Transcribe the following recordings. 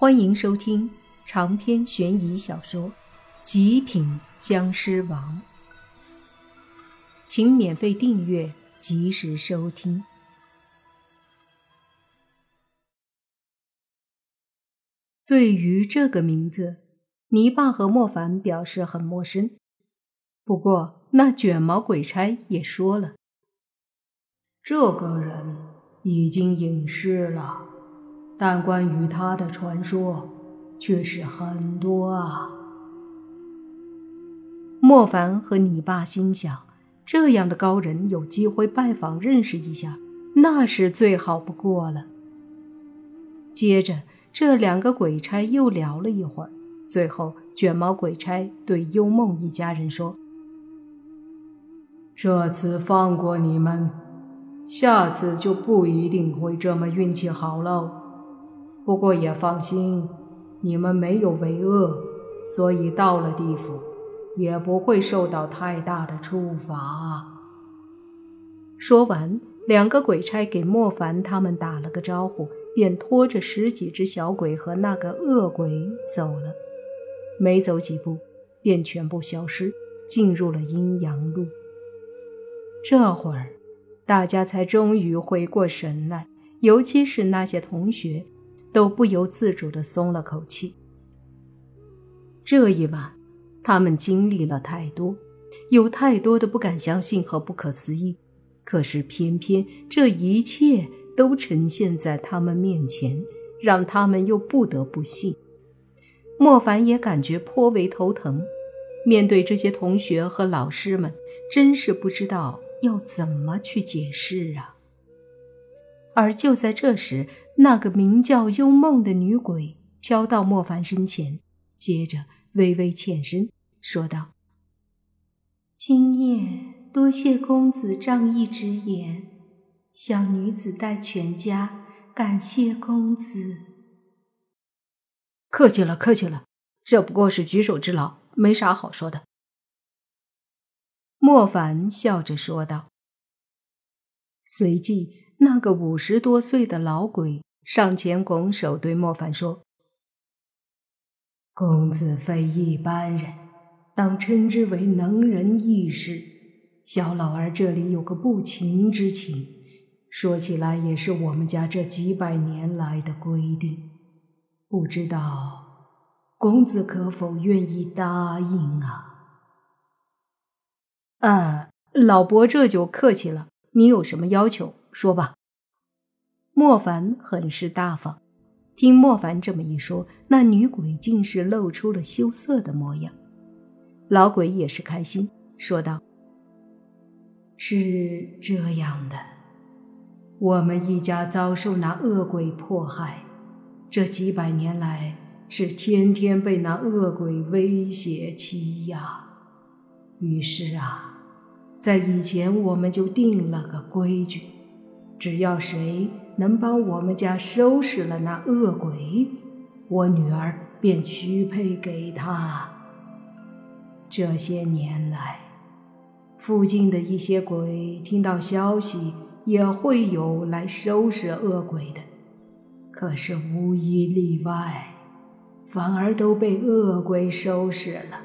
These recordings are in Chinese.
欢迎收听长篇悬疑小说《极品僵尸王》，请免费订阅，及时收听。对于这个名字，泥巴和莫凡表示很陌生。不过，那卷毛鬼差也说了，这个人已经隐世了。但关于他的传说却是很多啊！莫凡和你爸心想，这样的高人有机会拜访认识一下，那是最好不过了。接着，这两个鬼差又聊了一会儿，最后卷毛鬼差对幽梦一家人说：“这次放过你们，下次就不一定会这么运气好喽。”不过也放心，你们没有为恶，所以到了地府也不会受到太大的处罚。说完，两个鬼差给莫凡他们打了个招呼，便拖着十几只小鬼和那个恶鬼走了。没走几步，便全部消失，进入了阴阳路。这会儿，大家才终于回过神来，尤其是那些同学。都不由自主地松了口气。这一晚，他们经历了太多，有太多的不敢相信和不可思议。可是偏偏这一切都呈现在他们面前，让他们又不得不信。莫凡也感觉颇为头疼，面对这些同学和老师们，真是不知道要怎么去解释啊。而就在这时，那个名叫幽梦的女鬼飘到莫凡身前，接着微微欠身，说道：“今夜多谢公子仗义直言，小女子代全家感谢公子。”客气了，客气了，这不过是举手之劳，没啥好说的。”莫凡笑着说道。随即。那个五十多岁的老鬼上前拱手对莫凡说：“公子非一般人，当称之为能人异士。小老儿这里有个不情之请，说起来也是我们家这几百年来的规定，不知道公子可否愿意答应啊？”“呃，老伯这就客气了，你有什么要求？”说吧。莫凡很是大方，听莫凡这么一说，那女鬼竟是露出了羞涩的模样。老鬼也是开心，说道：“是这样的，我们一家遭受那恶鬼迫害，这几百年来是天天被那恶鬼威胁欺压。于是啊，在以前我们就定了个规矩。”只要谁能帮我们家收拾了那恶鬼，我女儿便许配给他。这些年来，附近的一些鬼听到消息，也会有来收拾恶鬼的，可是无一例外，反而都被恶鬼收拾了。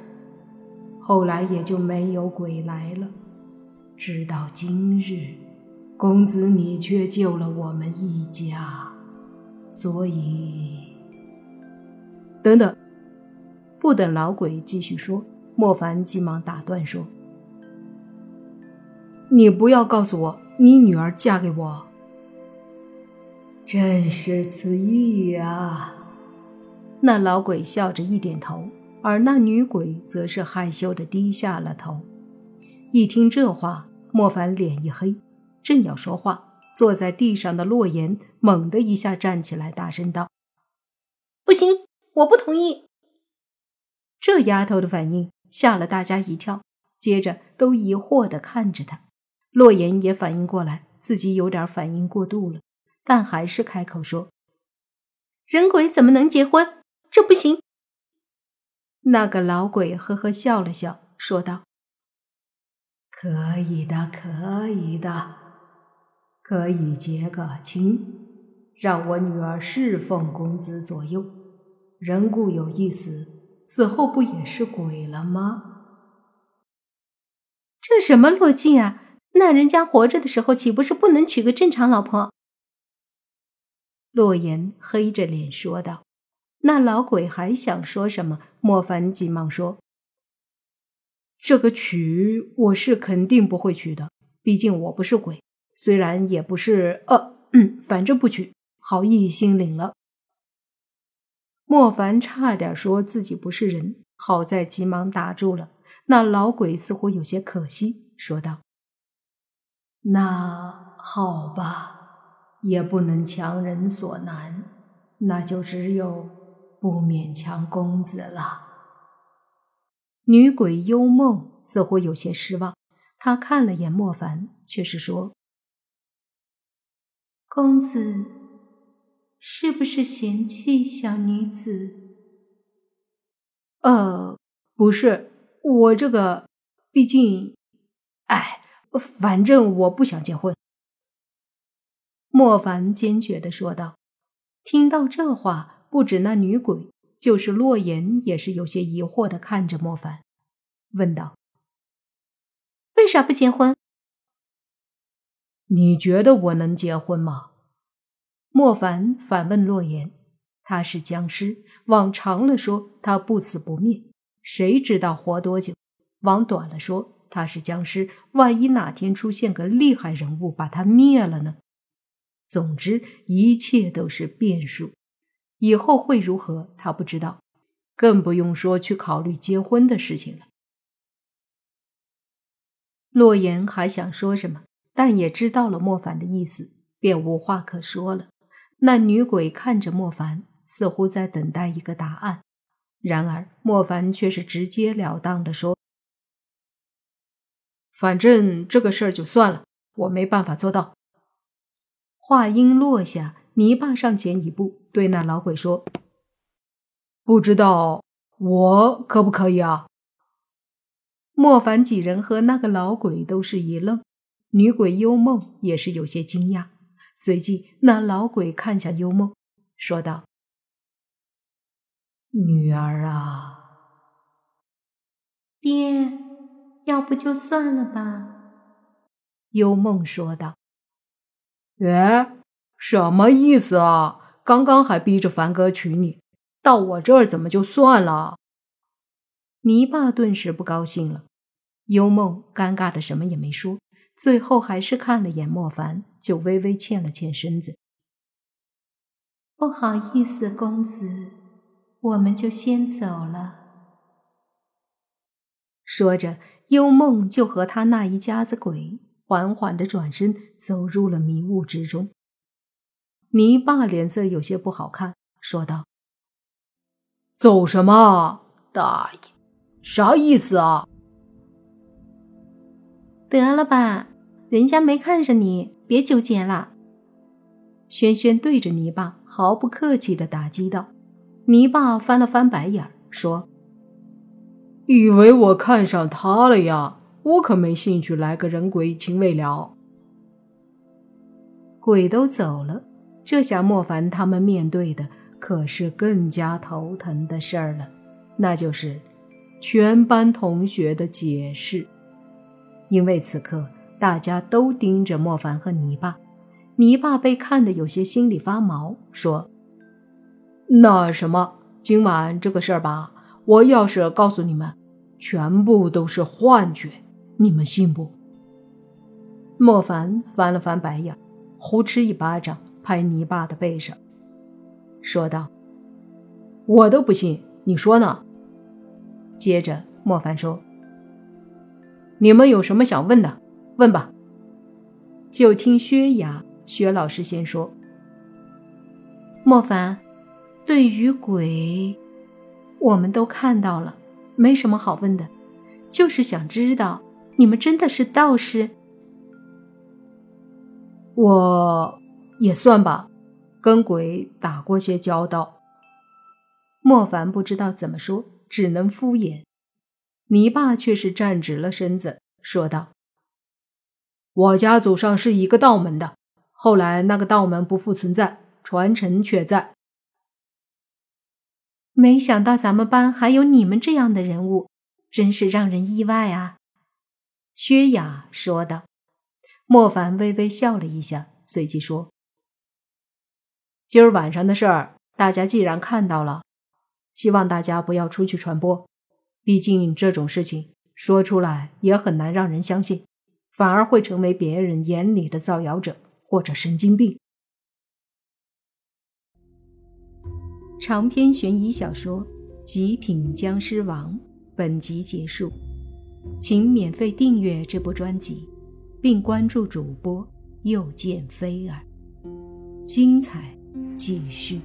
后来也就没有鬼来了，直到今日。公子，你却救了我们一家，所以……等等，不等老鬼继续说，莫凡急忙打断说：“你不要告诉我，你女儿嫁给我。”正是此意啊！那老鬼笑着一点头，而那女鬼则是害羞的低下了头。一听这话，莫凡脸一黑。正要说话，坐在地上的洛言猛地一下站起来，大声道：“不行，我不同意！”这丫头的反应吓了大家一跳，接着都疑惑地看着他。洛言也反应过来，自己有点反应过度了，但还是开口说：“人鬼怎么能结婚？这不行！”那个老鬼呵呵笑了笑，说道：“可以的，可以的。”可以结个亲，让我女儿侍奉公子左右，人固有一死，死后不也是鬼了吗？这什么逻辑啊？那人家活着的时候岂不是不能娶个正常老婆？洛言黑着脸说道。那老鬼还想说什么，莫凡急忙说：“这个娶我是肯定不会娶的，毕竟我不是鬼，虽然也不是……呃，反正不娶。好意心领了。”莫凡差点说自己不是人，好在急忙打住了。那老鬼似乎有些可惜，说道：“那好吧，也不能强人所难，那就只有……”不勉强公子了。女鬼幽梦似乎有些失望，她看了眼莫凡，却是说：“公子是不是嫌弃小女子？”“呃，不是，我这个毕竟……哎，反正我不想结婚。”莫凡坚决的说道。听到这话。不止那女鬼，就是洛言也是有些疑惑的看着莫凡，问道：“为啥不结婚？”你觉得我能结婚吗？莫凡反问洛言：“他是僵尸，往长了说他不死不灭，谁知道活多久？往短了说他是僵尸，万一哪天出现个厉害人物把他灭了呢？总之，一切都是变数。”以后会如何？他不知道，更不用说去考虑结婚的事情了。洛言还想说什么，但也知道了莫凡的意思，便无话可说了。那女鬼看着莫凡，似乎在等待一个答案。然而莫凡却是直截了当的说：“反正这个事儿就算了，我没办法做到。”话音落下。泥巴上前一步，对那老鬼说：“不知道我可不可以啊？”莫凡几人和那个老鬼都是一愣，女鬼幽梦也是有些惊讶。随即，那老鬼看向幽梦，说道：“女儿啊，爹，要不就算了吧。”幽梦说道：“哎。”什么意思啊？刚刚还逼着凡哥娶你，到我这儿怎么就算了？泥巴顿时不高兴了。幽梦尴尬的什么也没说，最后还是看了眼莫凡，就微微欠了欠身子。不好意思，公子，我们就先走了。说着，幽梦就和他那一家子鬼缓缓的转身，走入了迷雾之中。泥巴脸色有些不好看，说道：“走什么，大爷，啥意思啊？”得了吧，人家没看上你，别纠结了。轩轩对着泥巴毫不客气的打击道。泥巴翻了翻白眼，说：“以为我看上他了呀？我可没兴趣来个人鬼情未了。”鬼都走了。这下莫凡他们面对的可是更加头疼的事儿了，那就是全班同学的解释。因为此刻大家都盯着莫凡和泥巴，泥巴被看得有些心里发毛，说：“那什么，今晚这个事儿吧，我要是告诉你们，全部都是幻觉，你们信不？”莫凡翻了翻白眼，呼哧一巴掌。拍泥巴的背上，说道：“我都不信，你说呢？”接着，莫凡说：“你们有什么想问的，问吧。”就听薛雅薛老师先说：“莫凡，对于鬼，我们都看到了，没什么好问的，就是想知道你们真的是道士？”我。也算吧，跟鬼打过些交道。莫凡不知道怎么说，只能敷衍。泥巴却是站直了身子，说道：“我家祖上是一个道门的，后来那个道门不复存在，传承却在。”没想到咱们班还有你们这样的人物，真是让人意外啊。”薛雅说道。莫凡微微笑了一下，随即说：“今儿晚上的事儿，大家既然看到了，希望大家不要出去传播。毕竟这种事情说出来也很难让人相信，反而会成为别人眼里的造谣者或者神经病。”长篇悬疑小说《极品僵尸王》本集结束，请免费订阅这部专辑。并关注主播，又见菲儿，精彩继续。